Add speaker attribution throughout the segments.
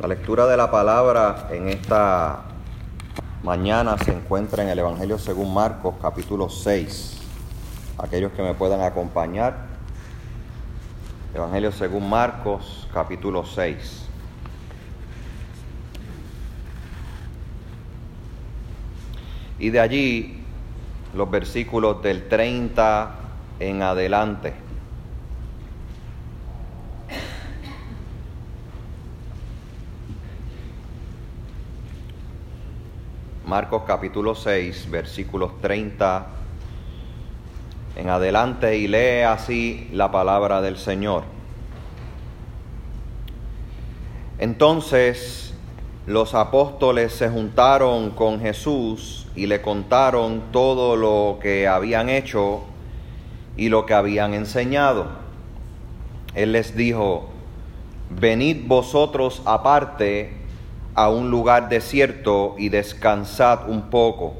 Speaker 1: La lectura de la palabra en esta mañana se encuentra en el Evangelio según Marcos capítulo 6. Aquellos que me puedan acompañar. Evangelio según Marcos capítulo 6. Y de allí los versículos del 30 en adelante. Marcos capítulo 6, versículos 30 en adelante y lee así la palabra del Señor. Entonces los apóstoles se juntaron con Jesús y le contaron todo lo que habían hecho y lo que habían enseñado. Él les dijo, venid vosotros aparte a un lugar desierto y descansad un poco,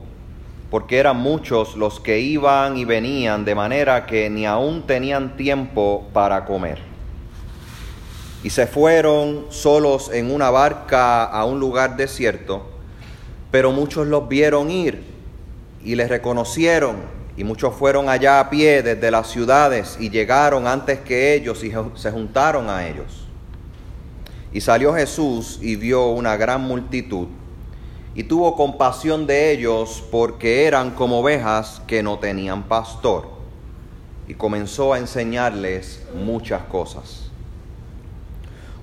Speaker 1: porque eran muchos los que iban y venían de manera que ni aún tenían tiempo para comer. Y se fueron solos en una barca a un lugar desierto, pero muchos los vieron ir y les reconocieron, y muchos fueron allá a pie desde las ciudades y llegaron antes que ellos y se juntaron a ellos. Y salió Jesús y vio una gran multitud y tuvo compasión de ellos porque eran como ovejas que no tenían pastor. Y comenzó a enseñarles muchas cosas.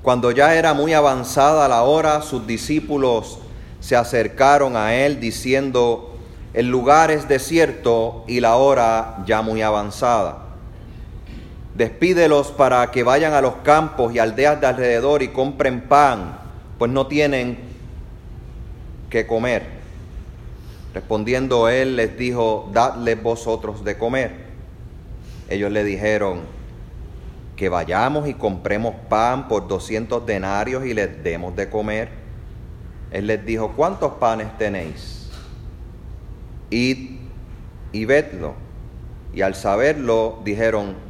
Speaker 1: Cuando ya era muy avanzada la hora, sus discípulos se acercaron a él diciendo, el lugar es desierto y la hora ya muy avanzada Despídelos para que vayan a los campos y aldeas de alrededor y compren pan, pues no tienen que comer. Respondiendo él les dijo, dadles vosotros de comer. Ellos le dijeron, que vayamos y compremos pan por doscientos denarios y les demos de comer. Él les dijo, ¿cuántos panes tenéis? Id y vedlo. Y al saberlo dijeron,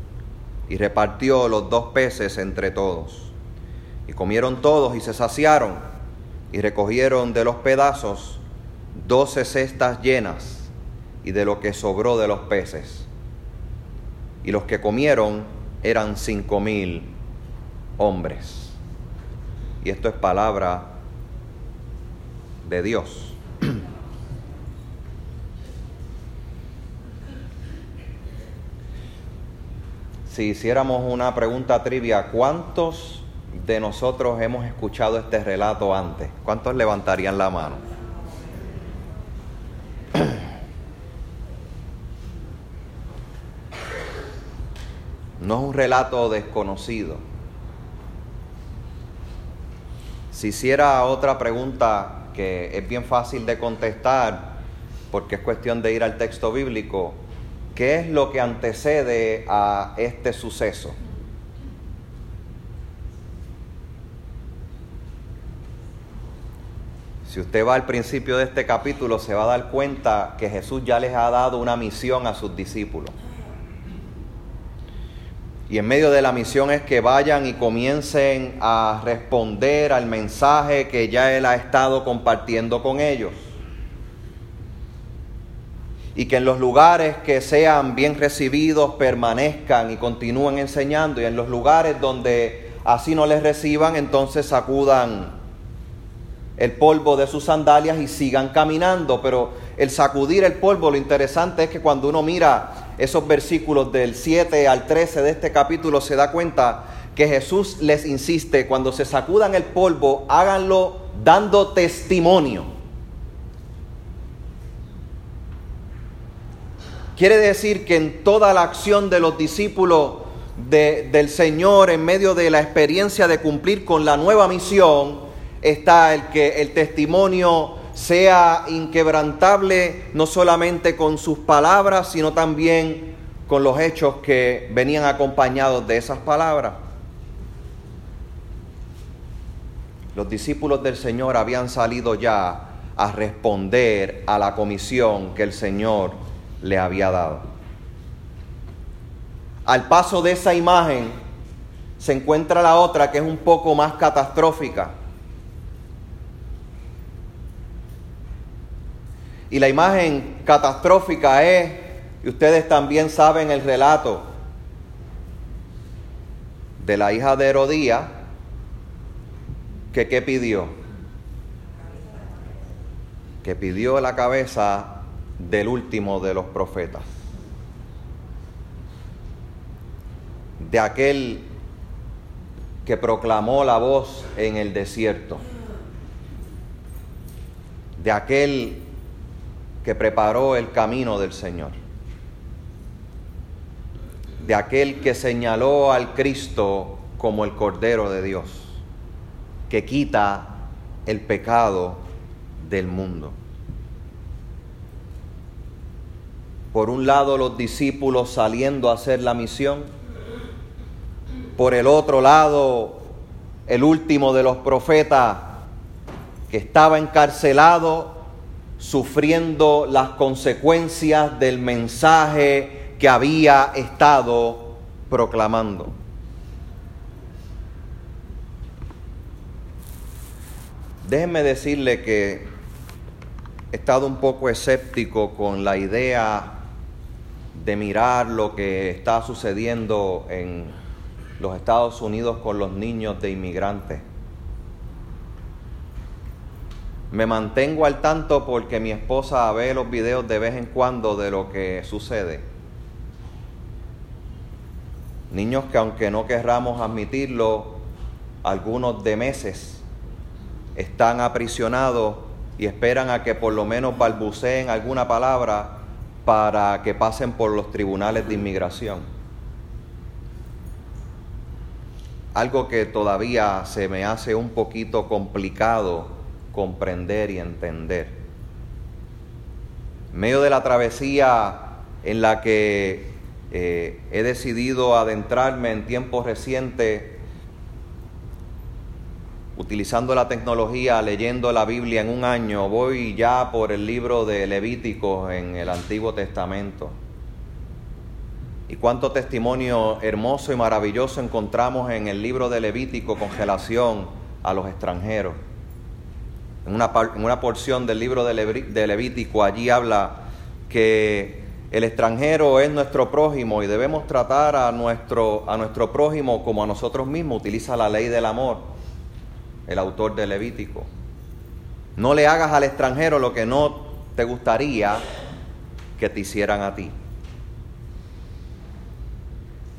Speaker 1: y repartió los dos peces entre todos. Y comieron todos y se saciaron y recogieron de los pedazos doce cestas llenas y de lo que sobró de los peces. Y los que comieron eran cinco mil hombres. Y esto es palabra de Dios. Si hiciéramos una pregunta trivia, ¿cuántos de nosotros hemos escuchado este relato antes? ¿Cuántos levantarían la mano? No es un relato desconocido. Si hiciera otra pregunta que es bien fácil de contestar, porque es cuestión de ir al texto bíblico, ¿Qué es lo que antecede a este suceso? Si usted va al principio de este capítulo, se va a dar cuenta que Jesús ya les ha dado una misión a sus discípulos. Y en medio de la misión es que vayan y comiencen a responder al mensaje que ya Él ha estado compartiendo con ellos y que en los lugares que sean bien recibidos permanezcan y continúen enseñando y en los lugares donde así no les reciban entonces sacudan el polvo de sus sandalias y sigan caminando. Pero el sacudir el polvo, lo interesante es que cuando uno mira esos versículos del 7 al 13 de este capítulo se da cuenta que Jesús les insiste, cuando se sacudan el polvo, háganlo dando testimonio Quiere decir que en toda la acción de los discípulos del Señor en medio de la experiencia de cumplir con la nueva misión está el que el testimonio sea inquebrantable no solamente con sus palabras, sino también con los hechos que venían acompañados de esas palabras. Los discípulos del Señor habían salido ya a responder a la comisión que el Señor le había dado. Al paso de esa imagen se encuentra la otra que es un poco más catastrófica. Y la imagen catastrófica es, y ustedes también saben el relato de la hija de Herodía, que qué pidió? Que pidió la cabeza del último de los profetas, de aquel que proclamó la voz en el desierto, de aquel que preparó el camino del Señor, de aquel que señaló al Cristo como el Cordero de Dios, que quita el pecado del mundo. Por un lado los discípulos saliendo a hacer la misión, por el otro lado el último de los profetas que estaba encarcelado sufriendo las consecuencias del mensaje que había estado proclamando. Déjenme decirle que he estado un poco escéptico con la idea de mirar lo que está sucediendo en los Estados Unidos con los niños de inmigrantes. Me mantengo al tanto porque mi esposa ve los videos de vez en cuando de lo que sucede. Niños que aunque no querramos admitirlo, algunos de meses están aprisionados y esperan a que por lo menos balbuceen alguna palabra para que pasen por los tribunales de inmigración. Algo que todavía se me hace un poquito complicado comprender y entender. En medio de la travesía en la que eh, he decidido adentrarme en tiempos recientes, utilizando la tecnología, leyendo la Biblia en un año, voy ya por el libro de Levítico en el Antiguo Testamento. Y cuánto testimonio hermoso y maravilloso encontramos en el libro de Levítico con relación a los extranjeros en una, porción del libro de, Levítico, allí habla que el extranjero es nuestro prójimo y debemos tratar a nuestro, a nuestro prójimo como a nosotros mismos. Utiliza la ley del amor, el autor de Levítico. No le hagas al extranjero lo que no te gustaría que te hicieran a ti.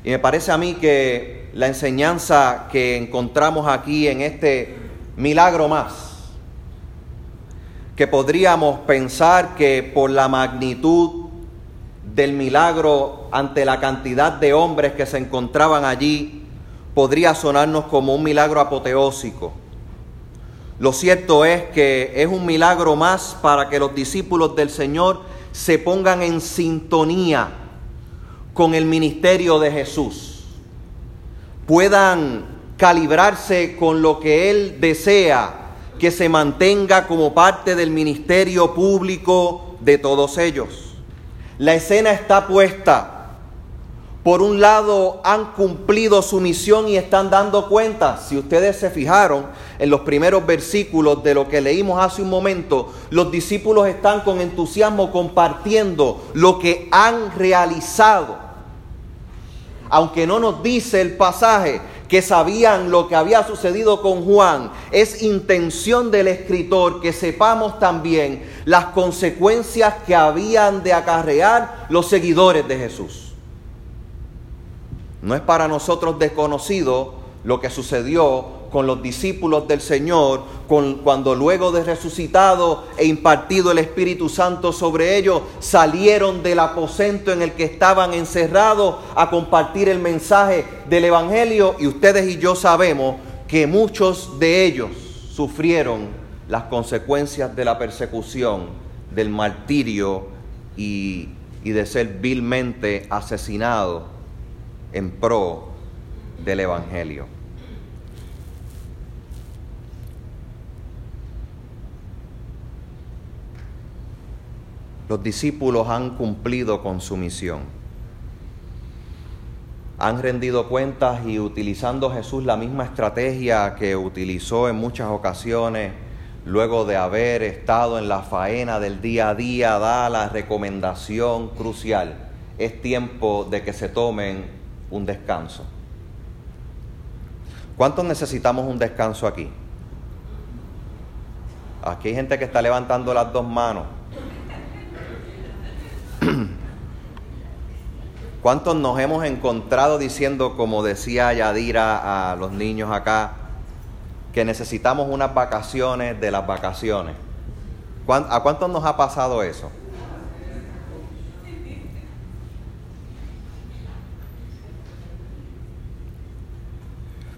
Speaker 1: Y me parece a mí que la enseñanza que encontramos aquí en este milagro más, que podríamos pensar que por la magnitud del milagro ante la cantidad de hombres que se encontraban allí, podría sonarnos como un milagro apoteósico. Lo cierto es que es un milagro más para que los discípulos del Señor se pongan en sintonía con el ministerio de Jesús, puedan calibrarse con lo que Él desea que se mantenga como parte del ministerio público de todos ellos. La escena está puesta. Por un lado, han cumplido su misión y están dando cuenta. Si ustedes se fijaron en los primeros versículos de lo que leímos hace un momento, los discípulos están con entusiasmo compartiendo lo que han realizado. Aunque no nos dice el pasaje, que sabían lo que había sucedido con Juan, es intención del escritor que sepamos también las consecuencias que habían de acarrear los seguidores de Jesús. No es para nosotros desconocido lo que sucedió con los discípulos del Señor, con, cuando luego de resucitado e impartido el Espíritu Santo sobre ellos, salieron del aposento en el que estaban encerrados a compartir el mensaje del Evangelio. Y ustedes y yo sabemos que muchos de ellos sufrieron las consecuencias de la persecución, del martirio y, y de ser vilmente asesinados en pro del Evangelio. Los discípulos han cumplido con su misión. Han rendido cuentas y utilizando Jesús la misma estrategia que utilizó en muchas ocasiones, luego de haber estado en la faena del día a día, da la recomendación crucial. Es tiempo de que se tomen un descanso. ¿Cuántos necesitamos un descanso aquí? Aquí hay gente que está levantando las dos manos. ¿Cuántos nos hemos encontrado diciendo, como decía Yadira a los niños acá, que necesitamos unas vacaciones de las vacaciones? ¿A cuántos nos ha pasado eso?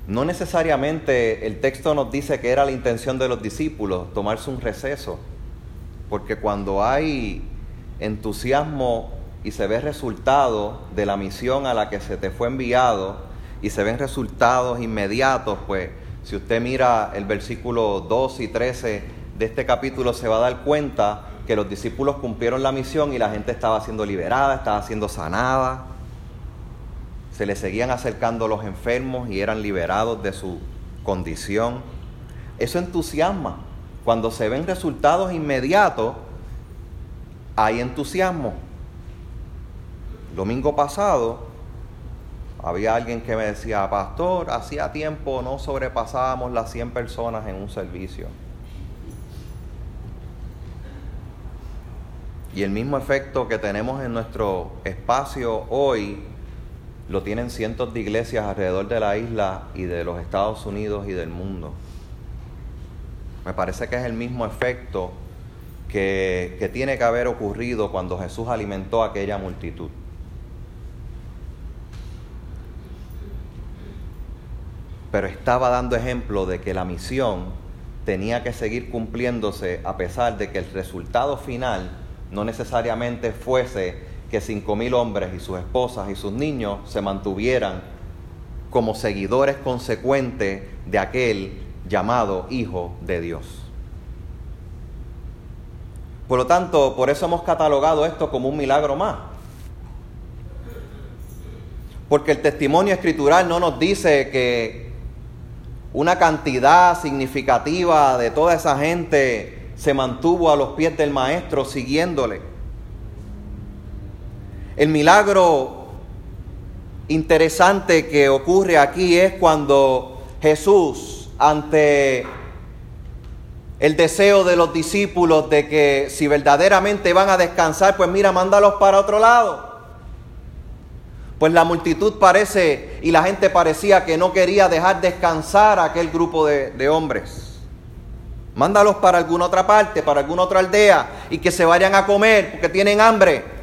Speaker 1: No necesariamente el texto nos dice que era la intención de los discípulos tomarse un receso, porque cuando hay entusiasmo y se ve resultado de la misión a la que se te fue enviado y se ven resultados inmediatos, pues si usted mira el versículo 2 y 13 de este capítulo se va a dar cuenta que los discípulos cumplieron la misión y la gente estaba siendo liberada, estaba siendo sanada, se le seguían acercando los enfermos y eran liberados de su condición. Eso entusiasma. Cuando se ven resultados inmediatos, hay entusiasmo. Domingo pasado había alguien que me decía, pastor, hacía tiempo no sobrepasábamos las 100 personas en un servicio. Y el mismo efecto que tenemos en nuestro espacio hoy lo tienen cientos de iglesias alrededor de la isla y de los Estados Unidos y del mundo. Me parece que es el mismo efecto que, que tiene que haber ocurrido cuando Jesús alimentó a aquella multitud. Pero estaba dando ejemplo de que la misión tenía que seguir cumpliéndose a pesar de que el resultado final no necesariamente fuese que cinco mil hombres y sus esposas y sus niños se mantuvieran como seguidores consecuentes de aquel llamado Hijo de Dios. Por lo tanto, por eso hemos catalogado esto como un milagro más. Porque el testimonio escritural no nos dice que una cantidad significativa de toda esa gente se mantuvo a los pies del maestro siguiéndole el milagro interesante que ocurre aquí es cuando Jesús, ante el deseo de los discípulos de que si verdaderamente van a descansar, pues mira, mándalos para otro lado. Pues la multitud parece y la gente parecía que no quería dejar descansar a aquel grupo de, hombres. Mándalos para alguna otra parte, para alguna otra aldea y que se vayan a comer porque tienen hambre.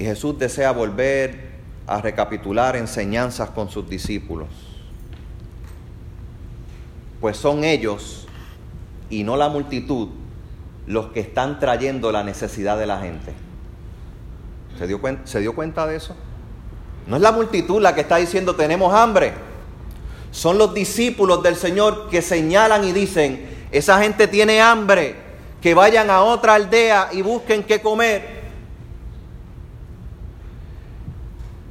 Speaker 1: Y Jesús desea volver a recapitular enseñanzas con sus discípulos. Pues son ellos y no la multitud los que están trayendo la necesidad de la gente. ¿Se dio, ¿Se dio cuenta de eso? No es la multitud la que está diciendo tenemos hambre. Son los discípulos del Señor que señalan y dicen, esa gente tiene hambre, que vayan a otra aldea y busquen qué comer.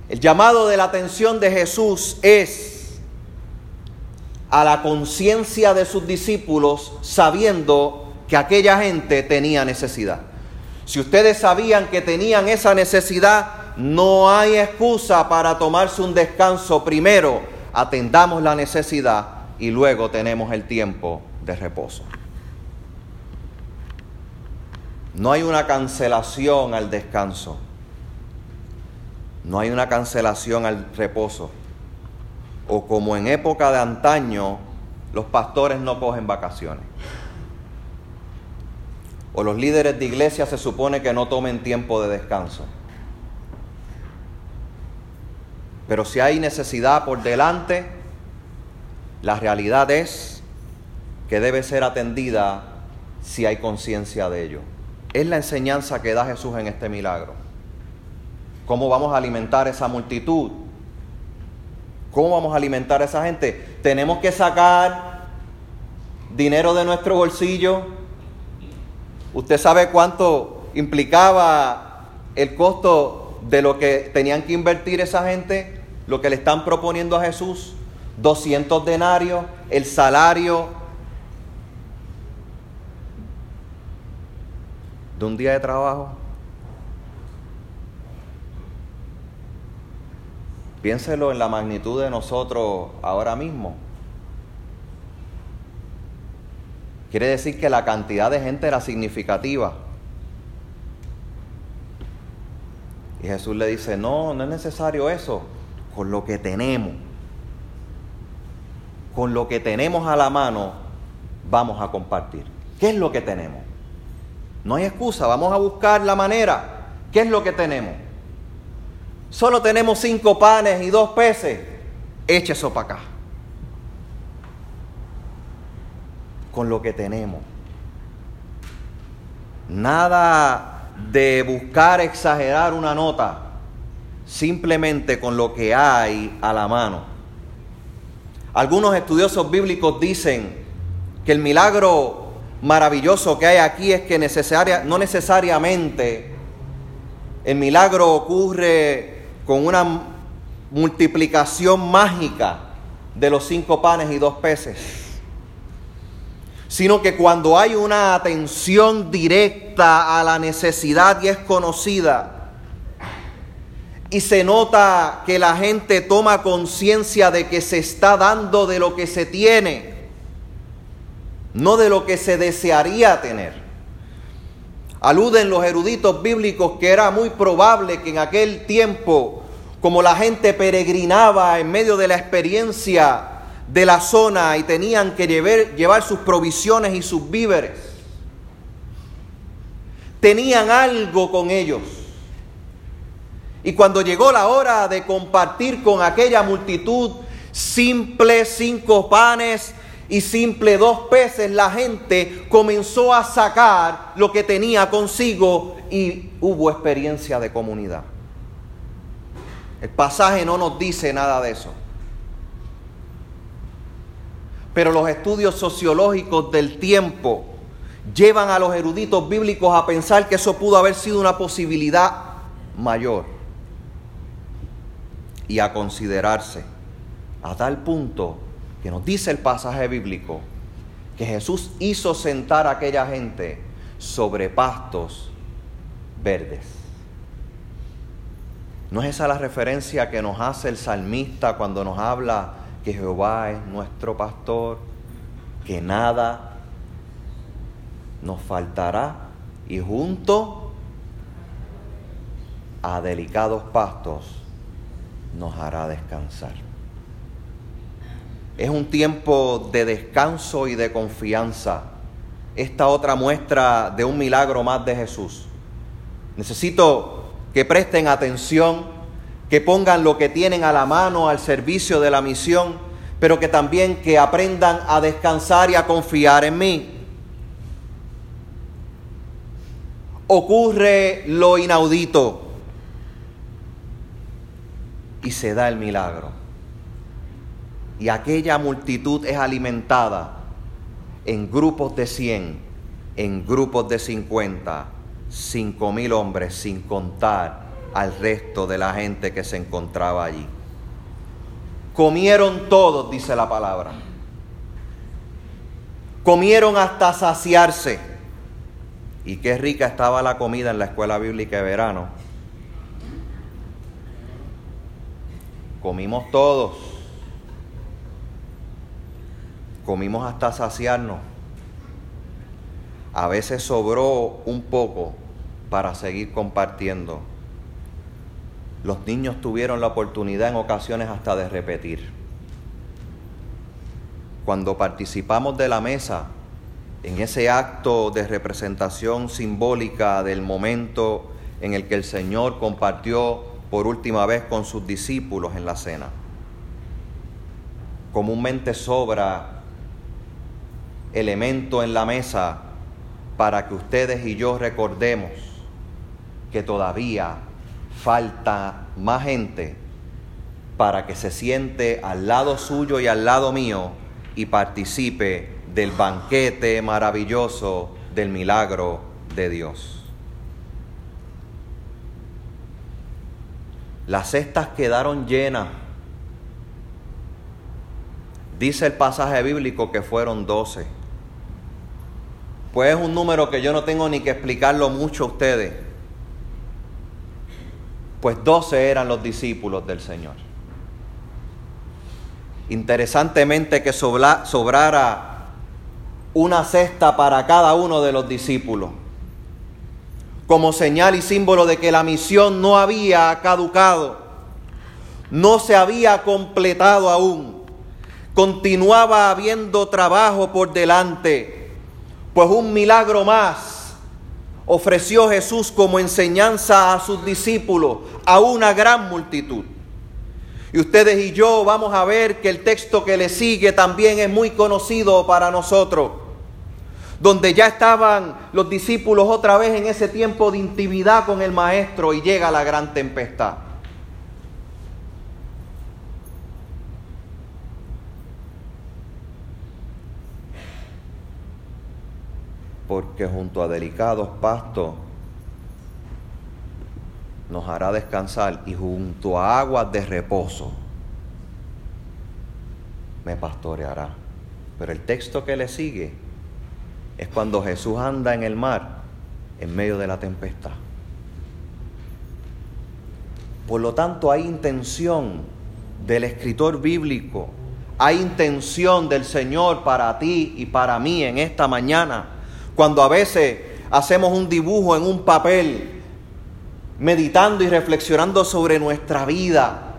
Speaker 1: El llamado de la atención de Jesús es a la conciencia de sus discípulos sabiendo que aquella gente tenía necesidad. Si ustedes sabían que tenían esa necesidad, no hay excusa para tomarse un descanso. Primero, atendamos la necesidad y luego tenemos el tiempo de reposo. No hay una cancelación al descanso. No hay una cancelación al reposo. O como en época de antaño, los pastores no cogen vacaciones. O los líderes de iglesia se supone que no tomen tiempo de descanso. Pero si hay necesidad por delante, la realidad es que debe ser atendida si hay conciencia de ello. Es la enseñanza que da Jesús en este milagro. ¿Cómo vamos a alimentar esa multitud? ¿Cómo vamos a alimentar a esa gente? Tenemos que sacar dinero de nuestro bolsillo. ¿Usted sabe cuánto implicaba el costo de lo que tenían que invertir esa gente? Lo que le están proponiendo a Jesús. 200 denarios, el salario de un día de trabajo. Piénselo en la magnitud de nosotros ahora mismo. Quiere decir que la cantidad de gente era significativa. Y Jesús le dice, no, no es necesario eso, con lo que tenemos. Con lo que tenemos a la mano, vamos a compartir. ¿Qué es lo que tenemos? No hay excusa, vamos a buscar la manera. ¿Qué es lo que tenemos? Solo tenemos cinco panes y dos peces. Eche eso para acá. Con lo que tenemos. Nada de buscar exagerar una nota. Simplemente con lo que hay a la mano. Algunos estudiosos bíblicos dicen que el milagro maravilloso que hay aquí es que no necesariamente el milagro ocurre con una multiplicación mágica de los cinco panes y dos peces, sino que cuando hay una atención directa a la necesidad y es conocida, y se nota que la gente toma conciencia de que se está dando de lo que se tiene, no de lo que se desearía tener. Aluden los eruditos bíblicos que era muy probable que en aquel tiempo como la gente peregrinaba en medio de la experiencia de la zona y tenían que llevar, llevar sus provisiones y sus víveres. Tenían algo con ellos. Y cuando llegó la hora de compartir con aquella multitud simple cinco panes y simple dos peces, la gente comenzó a sacar lo que tenía consigo y hubo experiencia de comunidad. El pasaje no nos dice nada de eso. Pero los estudios sociológicos del tiempo llevan a los eruditos bíblicos a pensar que eso pudo haber sido una posibilidad mayor y a considerarse a tal punto que nos dice el pasaje bíblico que Jesús hizo sentar a aquella gente sobre pastos verdes. ¿No es esa la referencia que nos hace el salmista cuando nos habla que Jehová es nuestro pastor, que nada nos faltará y junto a delicados pastos nos hará descansar? Es un tiempo de descanso y de confianza. Esta otra muestra de un milagro más de Jesús. Necesito que presten atención, que pongan lo que tienen a la mano al servicio de la misión, pero que también que aprendan a descansar y a confiar en mí. Ocurre lo inaudito y se da el milagro. Y aquella multitud es alimentada en grupos de 100, en grupos de 50, cinco mil hombres sin contar al resto de la gente que se encontraba allí. Comieron todos, dice la palabra. Comieron hasta saciarse. Y qué rica estaba la comida en la escuela bíblica de verano. Comimos todos. Comimos hasta saciarnos. A veces sobró un poco para seguir compartiendo. los niños tuvieron la oportunidad en ocasiones hasta de repetir. Cuando participamos de la mesa, en ese acto de representación simbólica del momento en el que el Señor compartió por última vez con sus discípulos en la cena. Comúnmente sobra elemento en la mesa para que ustedes y yo recordemos que todavía falta más gente para que se siente al lado suyo y al lado mío y participe del banquete maravilloso del milagro de Dios. Las cestas quedaron llenas. Dice el pasaje bíblico que fueron doce. Pues es un número que yo no tengo ni que explicarlo mucho a ustedes. Pues doce eran los discípulos del Señor. Interesantemente que sobrara una cesta para cada uno de los discípulos, como señal y símbolo de que la misión no había caducado, no se había completado aún, continuaba habiendo trabajo por delante, pues un milagro más ofreció Jesús como enseñanza a sus discípulos, a una gran multitud. Y ustedes y yo vamos a ver que el texto que le sigue también es muy conocido para nosotros, donde ya estaban los discípulos otra vez en ese tiempo de intimidad con el Maestro y llega la gran tempestad. Porque junto a delicados pastos nos hará descansar y junto a aguas de reposo me pastoreará. Pero el texto que le sigue es cuando Jesús anda en el mar en medio de la tempestad. Por lo tanto, hay intención del escritor bíblico, hay intención del Señor para ti y para mí en esta mañana, cuando a veces hacemos un dibujo en un papel meditando y reflexionando sobre nuestra vida.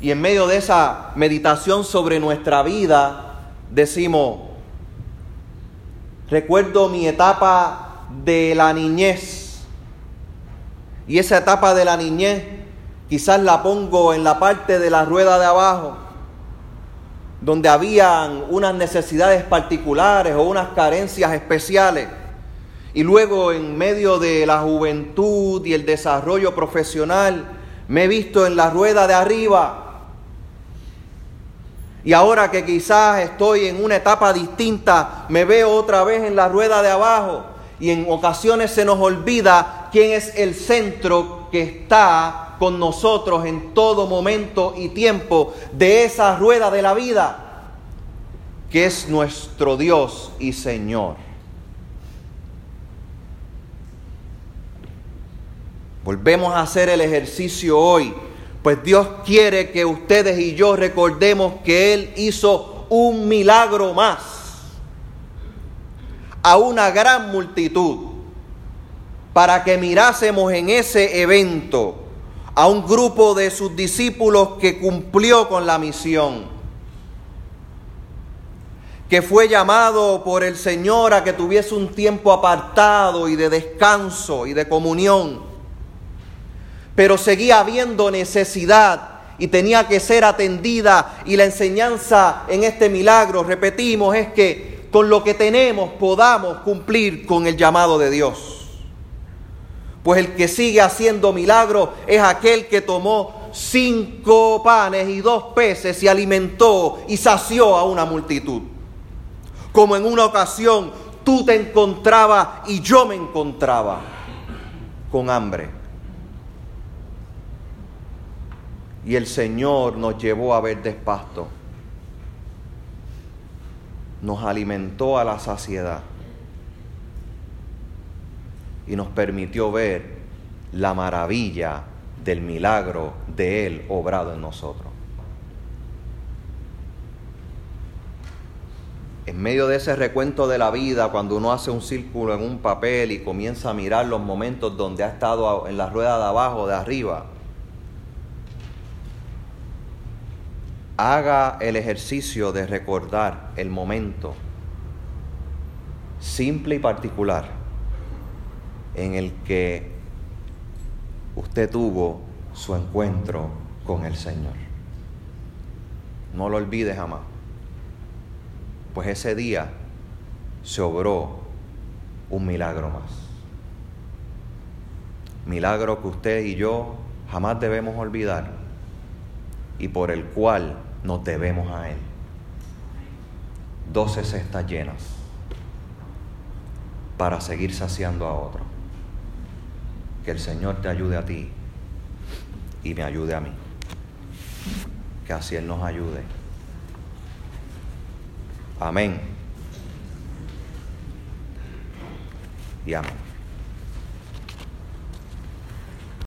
Speaker 1: Y en medio de esa meditación sobre nuestra vida, decimos, recuerdo mi etapa de la niñez. Y esa etapa de la niñez quizás la pongo en la parte de la rueda de abajo, donde habían unas necesidades particulares o unas carencias especiales. Y luego en medio de la juventud y el desarrollo profesional, me he visto en la rueda de arriba. Y ahora que quizás estoy en una etapa distinta, me veo otra vez en la rueda de abajo. Y en ocasiones se nos olvida quién es el centro que está con nosotros en todo momento y tiempo de esa rueda de la vida, que es nuestro Dios y Señor. Volvemos a hacer el ejercicio hoy, pues Dios quiere que ustedes y yo recordemos que Él hizo un milagro más a una gran multitud para que mirásemos en ese evento a un grupo de sus discípulos que cumplió con la misión, que fue llamado por el Señor a que tuviese un tiempo apartado y de descanso y de comunión pero seguía habiendo necesidad y tenía que ser atendida. Y la enseñanza en este milagro, repetimos, es que con lo que tenemos podamos cumplir con el llamado de Dios. Pues el que sigue haciendo milagros es aquel que tomó cinco panes y dos peces y alimentó y sació a una multitud. Como en una ocasión tú te encontrabas y yo me encontraba con hambre. y el Señor nos llevó a ver despasto. Nos alimentó a la saciedad y nos permitió ver la maravilla del milagro de Él obrado en nosotros. En medio de ese recuento de la vida, cuando uno hace un círculo en un papel y comienza a mirar los momentos donde ha estado en la rueda de abajo, de arriba, haga el ejercicio de recordar el momento simple y particular en el que usted tuvo su encuentro con el Señor. No lo olvide jamás, pues ese día se obró un milagro más. Milagro que usted y yo jamás debemos olvidar y por el cual nos debemos a Él. Doce cestas llenas para seguir saciando a otro. Que el Señor te ayude a ti y me ayude a mí. Que así Él nos ayude. Amén. Y amén.